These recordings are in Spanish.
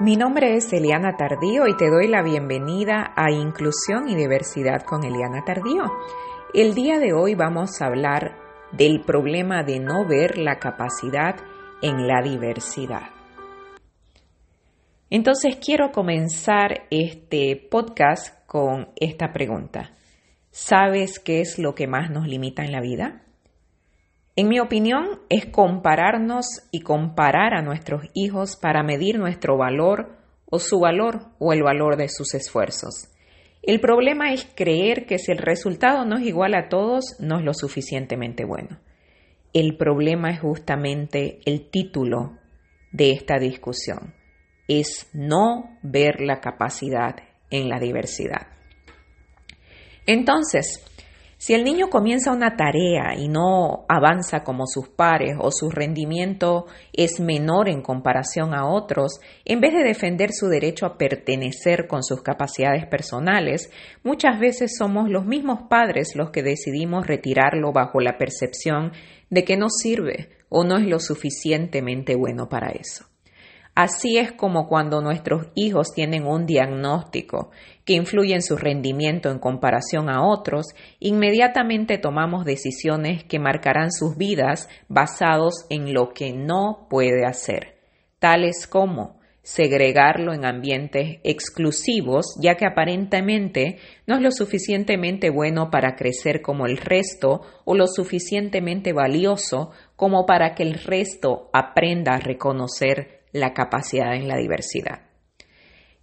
Mi nombre es Eliana Tardío y te doy la bienvenida a Inclusión y Diversidad con Eliana Tardío. El día de hoy vamos a hablar del problema de no ver la capacidad en la diversidad. Entonces quiero comenzar este podcast con esta pregunta. ¿Sabes qué es lo que más nos limita en la vida? En mi opinión, es compararnos y comparar a nuestros hijos para medir nuestro valor o su valor o el valor de sus esfuerzos. El problema es creer que si el resultado no es igual a todos, no es lo suficientemente bueno. El problema es justamente el título de esta discusión. Es no ver la capacidad en la diversidad. Entonces, si el niño comienza una tarea y no avanza como sus pares o su rendimiento es menor en comparación a otros, en vez de defender su derecho a pertenecer con sus capacidades personales, muchas veces somos los mismos padres los que decidimos retirarlo bajo la percepción de que no sirve o no es lo suficientemente bueno para eso. Así es como cuando nuestros hijos tienen un diagnóstico que influye en su rendimiento en comparación a otros, inmediatamente tomamos decisiones que marcarán sus vidas basados en lo que no puede hacer, tales como segregarlo en ambientes exclusivos, ya que aparentemente no es lo suficientemente bueno para crecer como el resto o lo suficientemente valioso como para que el resto aprenda a reconocer la capacidad en la diversidad.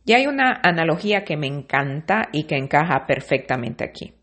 Y hay una analogía que me encanta y que encaja perfectamente aquí.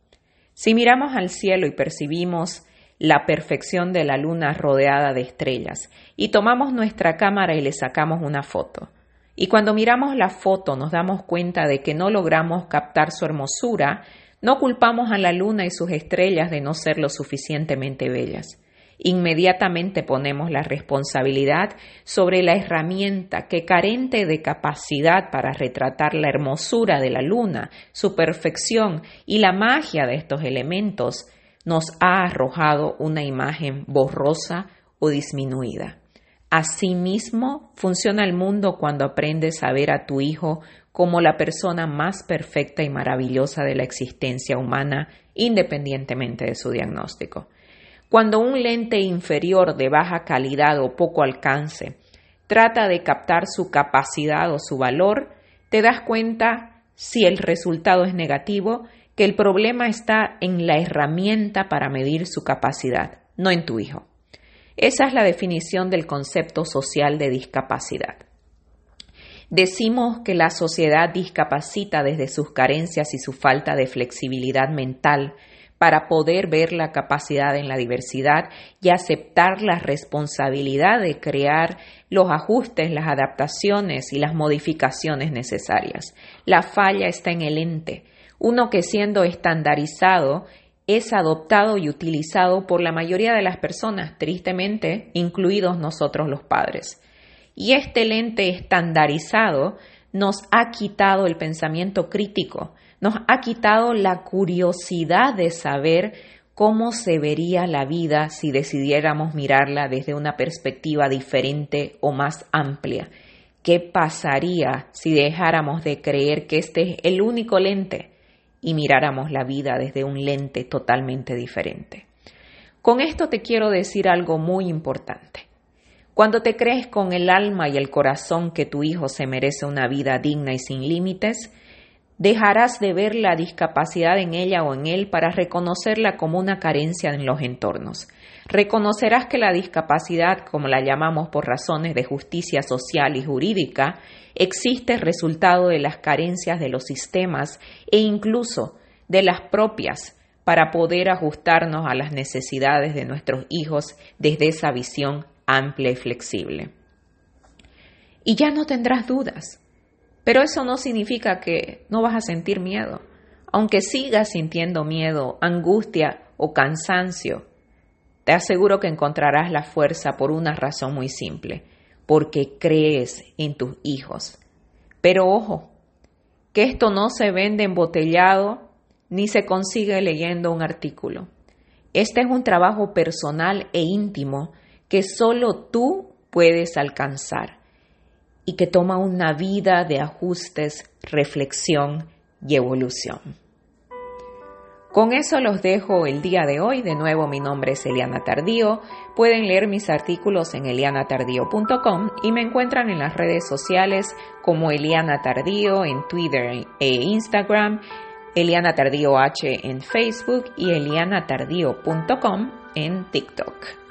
Si miramos al cielo y percibimos la perfección de la luna rodeada de estrellas y tomamos nuestra cámara y le sacamos una foto, y cuando miramos la foto nos damos cuenta de que no logramos captar su hermosura, no culpamos a la luna y sus estrellas de no ser lo suficientemente bellas inmediatamente ponemos la responsabilidad sobre la herramienta que carente de capacidad para retratar la hermosura de la luna, su perfección y la magia de estos elementos, nos ha arrojado una imagen borrosa o disminuida. Asimismo, funciona el mundo cuando aprendes a ver a tu hijo como la persona más perfecta y maravillosa de la existencia humana, independientemente de su diagnóstico. Cuando un lente inferior de baja calidad o poco alcance trata de captar su capacidad o su valor, te das cuenta, si el resultado es negativo, que el problema está en la herramienta para medir su capacidad, no en tu hijo. Esa es la definición del concepto social de discapacidad. Decimos que la sociedad discapacita desde sus carencias y su falta de flexibilidad mental, para poder ver la capacidad en la diversidad y aceptar la responsabilidad de crear los ajustes, las adaptaciones y las modificaciones necesarias. La falla está en el ente, uno que siendo estandarizado es adoptado y utilizado por la mayoría de las personas, tristemente, incluidos nosotros los padres. Y este lente estandarizado nos ha quitado el pensamiento crítico, nos ha quitado la curiosidad de saber cómo se vería la vida si decidiéramos mirarla desde una perspectiva diferente o más amplia. ¿Qué pasaría si dejáramos de creer que este es el único lente y miráramos la vida desde un lente totalmente diferente? Con esto te quiero decir algo muy importante. Cuando te crees con el alma y el corazón que tu hijo se merece una vida digna y sin límites, Dejarás de ver la discapacidad en ella o en él para reconocerla como una carencia en los entornos. Reconocerás que la discapacidad, como la llamamos por razones de justicia social y jurídica, existe resultado de las carencias de los sistemas e incluso de las propias para poder ajustarnos a las necesidades de nuestros hijos desde esa visión amplia y flexible. Y ya no tendrás dudas pero eso no significa que no vas a sentir miedo. Aunque sigas sintiendo miedo, angustia o cansancio, te aseguro que encontrarás la fuerza por una razón muy simple, porque crees en tus hijos. Pero ojo, que esto no se vende embotellado ni se consigue leyendo un artículo. Este es un trabajo personal e íntimo que solo tú puedes alcanzar y que toma una vida de ajustes, reflexión y evolución. Con eso los dejo el día de hoy. De nuevo, mi nombre es Eliana Tardío. Pueden leer mis artículos en elianatardío.com y me encuentran en las redes sociales como Eliana Tardío en Twitter e Instagram, Eliana Tardío H en Facebook y elianatardío.com en TikTok.